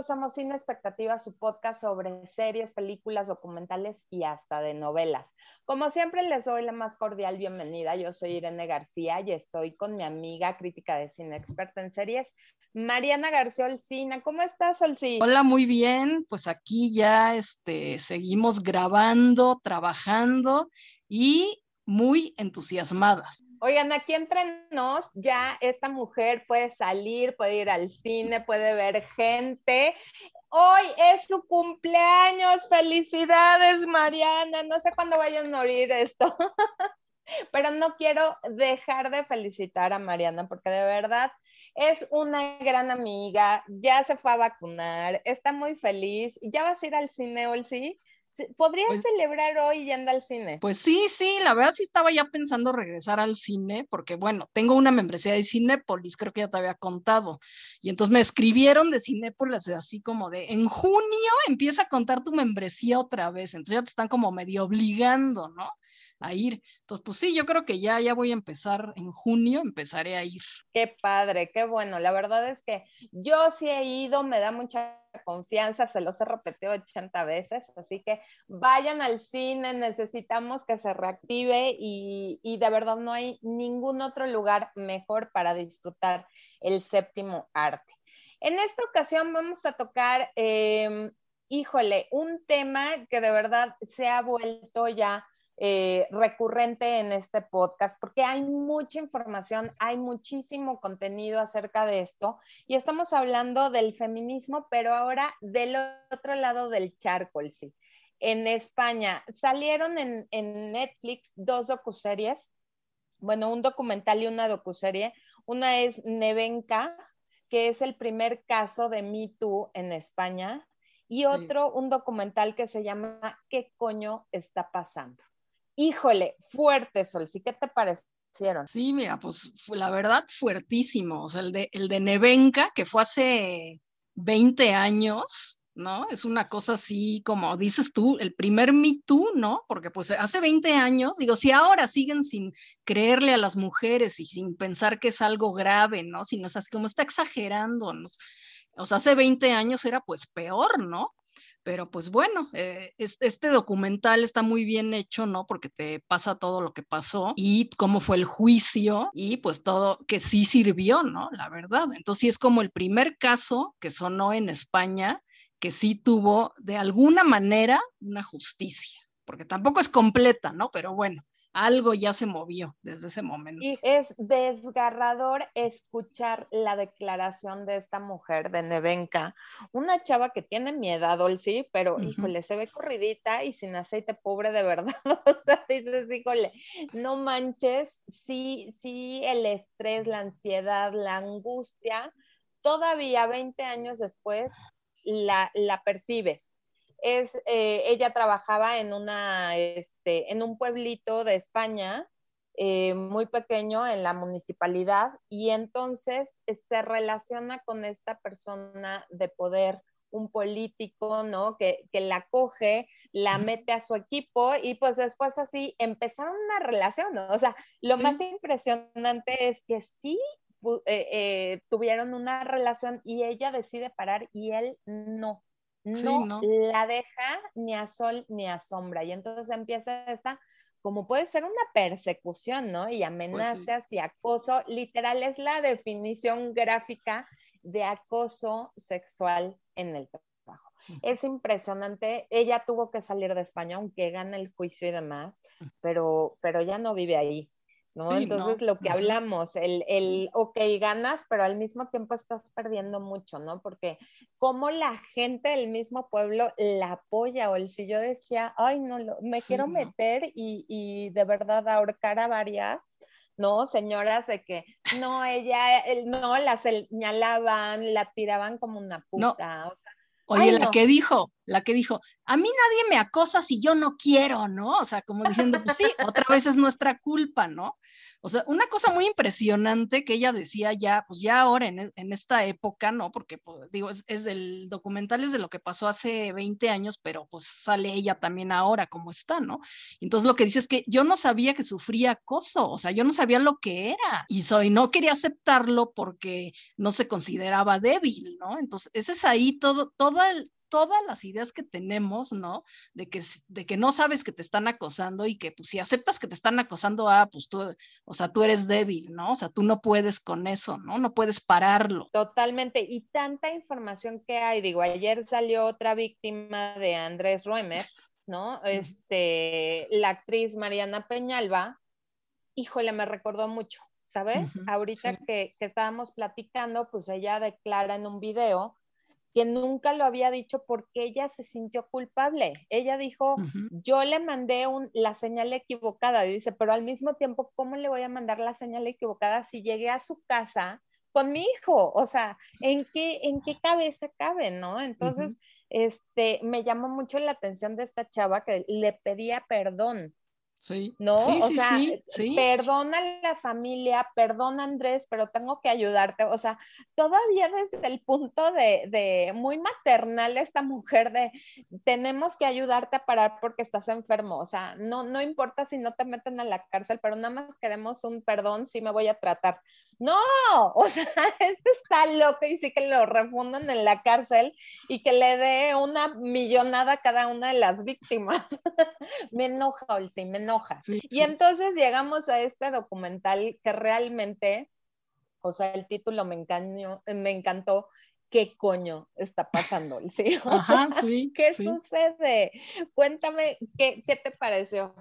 Somos Sin Expectativa, su podcast sobre series, películas, documentales y hasta de novelas. Como siempre, les doy la más cordial bienvenida. Yo soy Irene García y estoy con mi amiga crítica de cine, experta en series, Mariana García Olcina. ¿Cómo estás, Olci? Hola, muy bien. Pues aquí ya este, seguimos grabando, trabajando y muy entusiasmadas. Oigan, aquí entre nos, ya esta mujer puede salir, puede ir al cine, puede ver gente. Hoy es su cumpleaños. Felicidades, Mariana. No sé cuándo vayan a oír esto, pero no quiero dejar de felicitar a Mariana porque de verdad es una gran amiga. Ya se fue a vacunar, está muy feliz. ¿Ya vas a ir al cine, Olsi? ¿Podrías pues celebrar hoy yendo al cine? Pues sí, sí, la verdad sí estaba ya pensando regresar al cine, porque bueno, tengo una membresía de Cinépolis, creo que ya te había contado. Y entonces me escribieron de Cinépolis así como de, en junio empieza a contar tu membresía otra vez, entonces ya te están como medio obligando, ¿no? A ir. Entonces, pues sí, yo creo que ya, ya voy a empezar en junio, empezaré a ir. Qué padre, qué bueno. La verdad es que yo sí he ido, me da mucha confianza, se los he repetido 80 veces, así que vayan al cine, necesitamos que se reactive y, y de verdad no hay ningún otro lugar mejor para disfrutar el séptimo arte. En esta ocasión vamos a tocar, em, híjole, un tema que de verdad se ha vuelto ya eh, recurrente en este podcast porque hay mucha información, hay muchísimo contenido acerca de esto y estamos hablando del feminismo, pero ahora del otro lado del charco, sí. En España salieron en, en Netflix dos docuseries, bueno, un documental y una docuserie. Una es Nevenka, que es el primer caso de Me Too en España, y otro, un documental que se llama ¿Qué coño está pasando? Híjole, fuerte, Sol, ¿sí qué te parecieron? Sí, mira, pues la verdad, fuertísimo. O sea, el de, el de Nevenka, que fue hace 20 años, ¿no? Es una cosa así como dices tú, el primer Me Too, ¿no? Porque pues hace 20 años, digo, si ahora siguen sin creerle a las mujeres y sin pensar que es algo grave, ¿no? Sino es así como está exagerando, ¿no? O sea, hace 20 años era pues peor, ¿no? Pero pues bueno, eh, este documental está muy bien hecho, ¿no? Porque te pasa todo lo que pasó y cómo fue el juicio y pues todo que sí sirvió, ¿no? La verdad. Entonces sí es como el primer caso que sonó en España que sí tuvo de alguna manera una justicia, porque tampoco es completa, ¿no? Pero bueno, algo ya se movió desde ese momento. Y es desgarrador escuchar la declaración de esta mujer, de Nevenka, una chava que tiene mi edad, sí, pero híjole, se ve corridita y sin aceite pobre de verdad. o sea, dices, híjole, no manches, sí, sí, el estrés, la ansiedad, la angustia, todavía 20 años después la, la percibes es, eh, ella trabajaba en, una, este, en un pueblito de España, eh, muy pequeño en la municipalidad, y entonces eh, se relaciona con esta persona de poder, un político, ¿no? Que, que, la coge, la mete a su equipo y pues después así empezaron una relación, ¿no? O sea, lo más impresionante es que sí tuvieron una relación y ella decide parar y él no no, la deja ni a sol ni a sombra. Y entonces empieza esta, como puede ser una persecución, ¿no? Y pues amenazas y acoso, literal es la definición gráfica de acoso sexual en el trabajo. Es impresionante. Ella tuvo que salir de España, aunque gana el juicio y demás, pero, pero ya no vive ahí. ¿No? Entonces, lo que hablamos, el, el, ok, ganas, pero al mismo tiempo estás perdiendo mucho, ¿no? Porque como la gente del mismo pueblo la apoya, o el si yo decía, ay, no, me quiero meter y, y, de verdad ahorcar a varias, ¿no? Señoras de que, no, ella, no, la señalaban, la tiraban como una puta, o sea, Oye, la que dijo, la que dijo, a mí nadie me acosa si yo no quiero, ¿no? O sea, como diciendo, pues sí, otra vez es nuestra culpa, ¿no? O sea, una cosa muy impresionante que ella decía ya, pues ya ahora en, en esta época, ¿no? Porque, pues, digo, es, del documental, es de lo que pasó hace 20 años, pero pues sale ella también ahora como está, ¿no? Entonces lo que dice es que yo no sabía que sufría acoso, o sea, yo no sabía lo que era y soy, no quería aceptarlo porque no se consideraba débil, ¿no? Entonces, ese es ahí todo, todo el, todas las ideas que tenemos, ¿no? De que, de que no sabes que te están acosando y que pues si aceptas que te están acosando, ah, pues tú, o sea, tú eres débil, ¿no? O sea, tú no puedes con eso, ¿no? No puedes pararlo. Totalmente. Y tanta información que hay, digo, ayer salió otra víctima de Andrés Ruemer, ¿no? Este, la actriz Mariana Peñalba, híjole, me recordó mucho, ¿sabes? Ahorita que, que estábamos platicando, pues ella declara en un video que nunca lo había dicho porque ella se sintió culpable. Ella dijo, yo le mandé un, la señal equivocada, y dice, pero al mismo tiempo, ¿cómo le voy a mandar la señal equivocada si llegué a su casa con mi hijo? O sea, ¿en qué, en qué cabeza cabe, no? Entonces, este, me llamó mucho la atención de esta chava que le pedía perdón Sí. ¿No? o sea, perdona a la familia, perdona Andrés, pero tengo que ayudarte. O sea, todavía desde el punto de, de, muy maternal esta mujer de tenemos que ayudarte a parar porque estás enfermo. O sea, no, no importa si no te meten a la cárcel, pero nada más queremos un perdón si me voy a tratar. No, o sea, este está loco y sí que lo refundan en la cárcel y que le dé una millonada a cada una de las víctimas. me enoja, Olsi, me enoja y entonces llegamos a este documental que realmente, o sea, el título me, me encantó. ¿Qué coño está pasando? ¿Sí? ¿Qué sucede? Cuéntame, ¿qué, ¿qué te pareció?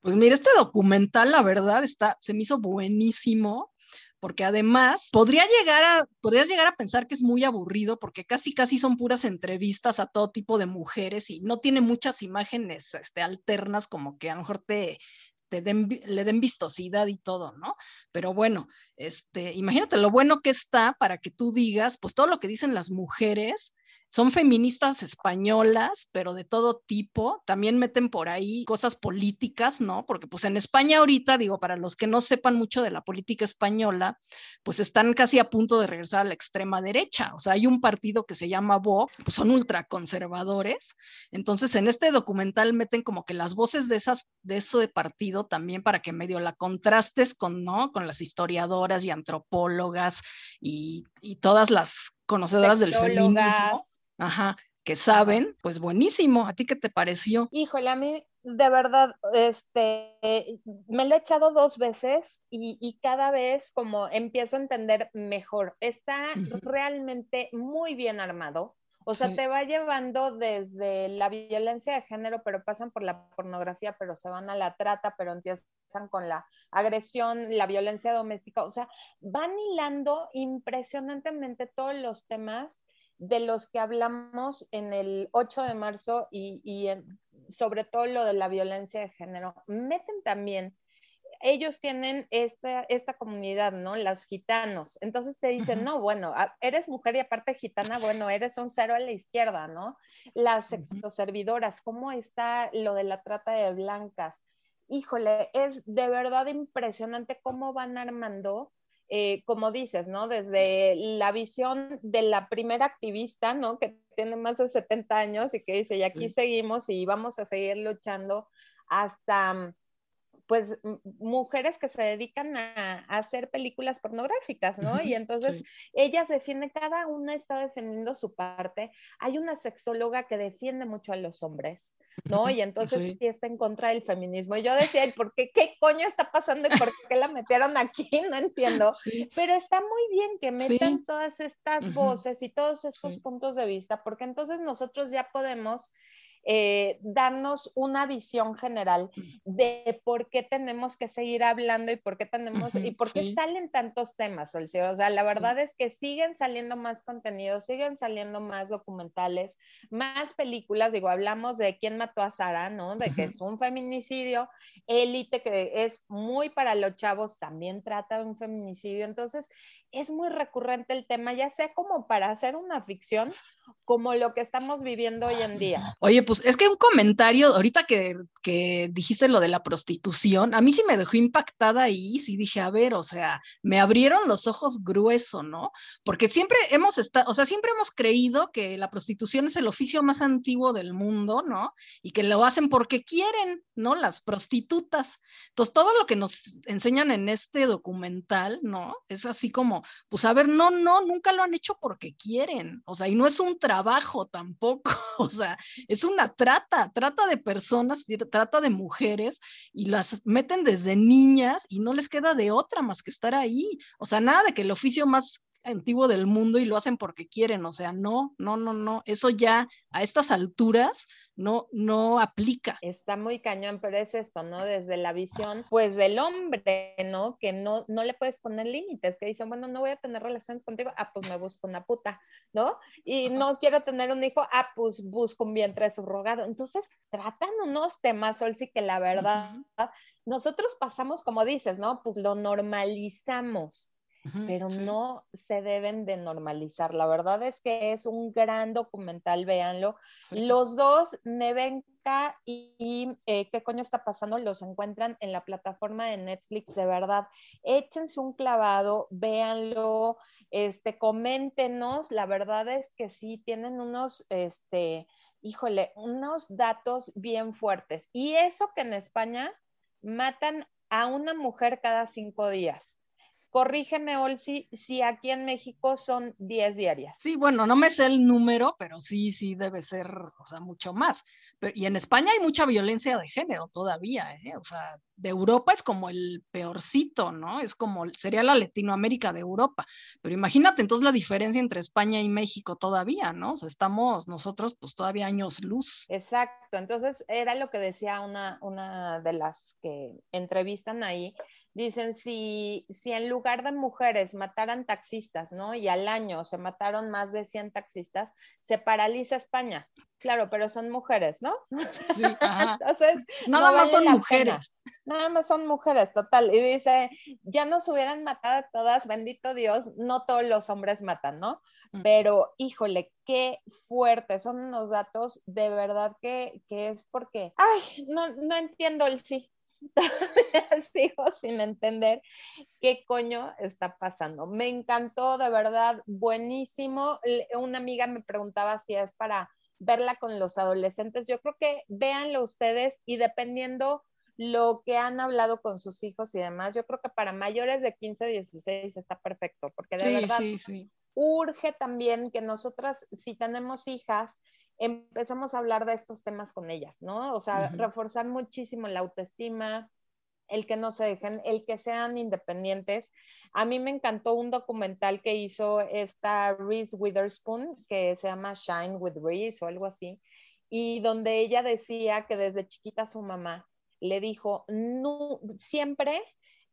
Pues mira, este documental, la verdad, está, se me hizo buenísimo porque además podría llegar a, podrías llegar a pensar que es muy aburrido porque casi casi son puras entrevistas a todo tipo de mujeres y no tiene muchas imágenes este, alternas como que a lo mejor te, te den, le den vistosidad y todo, ¿no? Pero bueno, este, imagínate lo bueno que está para que tú digas, pues todo lo que dicen las mujeres son feministas españolas, pero de todo tipo. También meten por ahí cosas políticas, ¿no? Porque pues en España ahorita, digo, para los que no sepan mucho de la política española, pues están casi a punto de regresar a la extrema derecha. O sea, hay un partido que se llama Vox, pues son ultraconservadores. Entonces, en este documental meten como que las voces de esas de eso de partido también para que medio la contrastes con, ¿no? Con las historiadoras y antropólogas y, y todas las conocedoras del feminismo ajá, que saben, pues buenísimo. ¿A ti qué te pareció? Híjole, a mí de verdad, este, me lo he echado dos veces y, cada vez como empiezo a entender mejor. Está realmente muy bien armado. O sea, te va llevando desde la violencia de género, pero pasan por la pornografía, pero se van a la trata, pero empiezan con la agresión, la violencia doméstica. O sea, van hilando impresionantemente todos los temas de los que hablamos en el 8 de marzo y, sobre todo lo de la violencia de género. Meten también, ellos tienen esta, esta comunidad, ¿no? Los gitanos. Entonces te dicen, no, bueno, eres mujer y aparte gitana, bueno, eres un cero a la izquierda, ¿no? Las sexoservidoras, ¿cómo está lo de la trata de blancas? Híjole, es de verdad impresionante cómo van armando eh, como dices, ¿no? Desde la visión de la primera activista, ¿no? Que tiene más de 70 años y que dice, y aquí seguimos y vamos a seguir luchando hasta pues mujeres que se dedican a, hacer películas pornográficas, ¿no? Y entonces ellas defienden, cada una está defendiendo su parte. Hay una sexóloga que defiende mucho a los hombres, ¿no? Y entonces sí. está en contra del feminismo. Y yo decía, ¿por qué? ¿Qué coño está pasando y por qué la metieron aquí? No entiendo. Pero está muy bien que metan todas estas voces y todos estos puntos de vista, porque entonces nosotros ya podemos eh, darnos una visión general de por qué tenemos que seguir hablando y por qué tenemos y por qué salen tantos temas, O sea, la verdad es que siguen saliendo más contenidos, siguen saliendo más documentales, más películas. Digo, hablamos de quién mató a Sara, ¿no? De que es un feminicidio. Élite, que es muy para los chavos, también trata de un feminicidio. Entonces, es muy recurrente el tema, ya sea como para hacer una ficción, como lo que estamos viviendo hoy en día. Oye, pues es que un comentario, ahorita que, que dijiste lo de la prostitución, a mí sí me dejó impactada ahí, sí dije, a ver, o sea, me abrieron los ojos grueso, ¿no? Porque siempre hemos estado, o sea, siempre hemos creído que la prostitución es el oficio más antiguo del mundo, ¿no? Y que lo hacen porque quieren, ¿no? Las prostitutas. Entonces, todo lo que nos enseñan en este documental, ¿no? Es así como, pues a ver, no, no, nunca lo han hecho porque quieren, o sea, y no es un trabajo tampoco, o sea, es una trata, trata de personas, trata de mujeres y las meten desde niñas y no les queda de otra más que estar ahí, o sea, nada de que el oficio más antiguo del mundo y lo hacen porque quieren, o sea, no, no, no, no, eso ya a estas alturas no, no aplica. Está muy cañón, pero es esto, ¿no? Desde la visión, pues del hombre, ¿no? Que no, no le puedes poner límites, que dicen, bueno, no voy a tener relaciones contigo, ah, pues me busco una puta, ¿no? Y no quiero tener un hijo, ah, pues busco un vientre subrogado. Entonces, tratan unos temas, sí que la verdad, nosotros pasamos, como dices, ¿no? Pues lo normalizamos pero no se deben de normalizar. La verdad es que es un gran documental, véanlo. Los dos, Nevenka y, eh, ¿Qué coño está pasando? Los encuentran en la plataforma de Netflix, de verdad. Échense un clavado, véanlo, este, coméntenos. La verdad es que sí, tienen unos, este, híjole, unos datos bien fuertes. Y eso que en España matan a una mujer cada cinco días. Corrígeme, Olsi, si aquí en México son 10 diarias. Sí, bueno, no me sé el número, pero sí, sí debe ser, o sea, mucho más. y en España hay mucha violencia de género todavía, ¿eh? O sea, de Europa es como el peorcito, ¿no? Es como, sería la Latinoamérica de Europa. Pero imagínate entonces la diferencia entre España y México todavía, ¿no? O sea, estamos nosotros pues todavía años luz. Exacto, entonces era lo que decía una, una de las que entrevistan ahí, dicen, si, si en lugar de mujeres mataran taxistas, ¿no? Y al año se mataron más de 100 taxistas, se paraliza España. Claro, pero son mujeres, ¿no? Sí, Entonces, nada más son mujeres. Nada más son mujeres, total. Y dice, ya nos hubieran matado a todas, bendito Dios, no todos los hombres matan, ¿no? Mm. Pero, híjole, qué fuerte, son unos datos de verdad que, que es porque, ay, no, no entiendo el sí, sigo sin entender qué coño está pasando. Me encantó, de verdad, buenísimo. Una amiga me preguntaba si es para verla con los adolescentes. Yo creo que véanlo ustedes y dependiendo lo que han hablado con sus hijos y demás, yo creo que para mayores de 15, 16 está perfecto, porque de verdad urge también que nosotras, si tenemos hijas, empezamos a hablar de estos temas con ellas, ¿no? O sea, reforzar muchísimo la autoestima, el que no se dejen, el que sean independientes. A mí me encantó un documental que hizo esta Reese Witherspoon, que se llama Shine with Reese o algo así, y donde ella decía que desde chiquita su mamá le dijo, no, siempre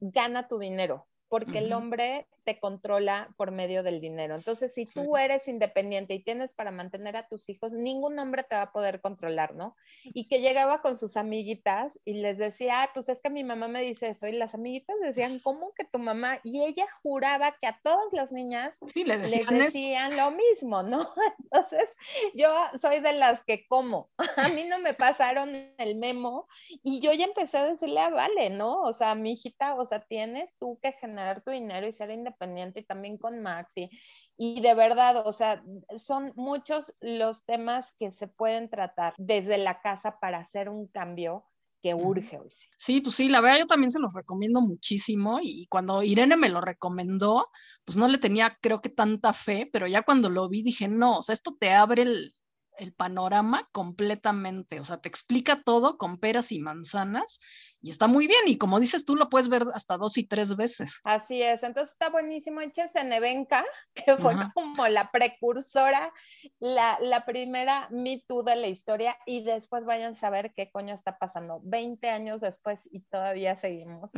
gana tu dinero, porque el hombre te controla por medio del dinero. Entonces, si tú eres independiente y tienes para mantener a tus hijos, ningún hombre te va a poder controlar, ¿no? Y que llegaba con sus amiguitas y les decía, pues es que mi mamá me dice eso. Y las amiguitas decían, ¿cómo que tu mamá? Y ella juraba que a todas las niñas les decían lo mismo, ¿no? Entonces, yo soy de las que como. A mí no me pasaron el memo y yo ya empecé a decirle, a vale, ¿no? O sea, mi hijita, o sea, tienes tú que generar tu dinero y ser independiente y también con Maxi. Y de verdad, o sea, son muchos los temas que se pueden tratar desde la casa para hacer un cambio que urge hoy. Sí, pues sí, la verdad yo también se los recomiendo muchísimo y cuando Irene me lo recomendó, pues no le tenía creo que tanta fe, pero ya cuando lo vi dije, no, o sea, esto te abre el, el panorama completamente, o sea, te explica todo con peras y manzanas y está muy bien. Y como dices tú, lo puedes ver hasta dos y tres veces. Así es. Entonces está buenísimo. Échese Nevenka, que fue como la precursora, la, la primera Me Too de la historia. Y después vayan a saber qué coño está pasando. 20 años después y todavía seguimos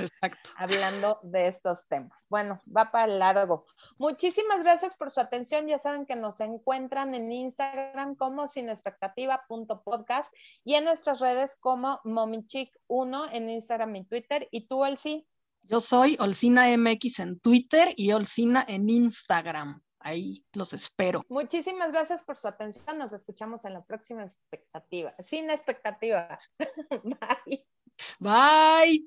hablando de estos temas. Bueno, va para largo. Muchísimas gracias por su atención. Ya saben que nos encuentran en Instagram como sinexpectativa.podcast y en nuestras redes como momichic1 en Instagram y Twitter. ¿Y tú, Olsi? Yo soy Olsina MX en Twitter y Olsina en Instagram. ahí los espero. Muchísimas gracias por su atención. Nos escuchamos en la próxima expectativa. Sin expectativa. Bye. Bye.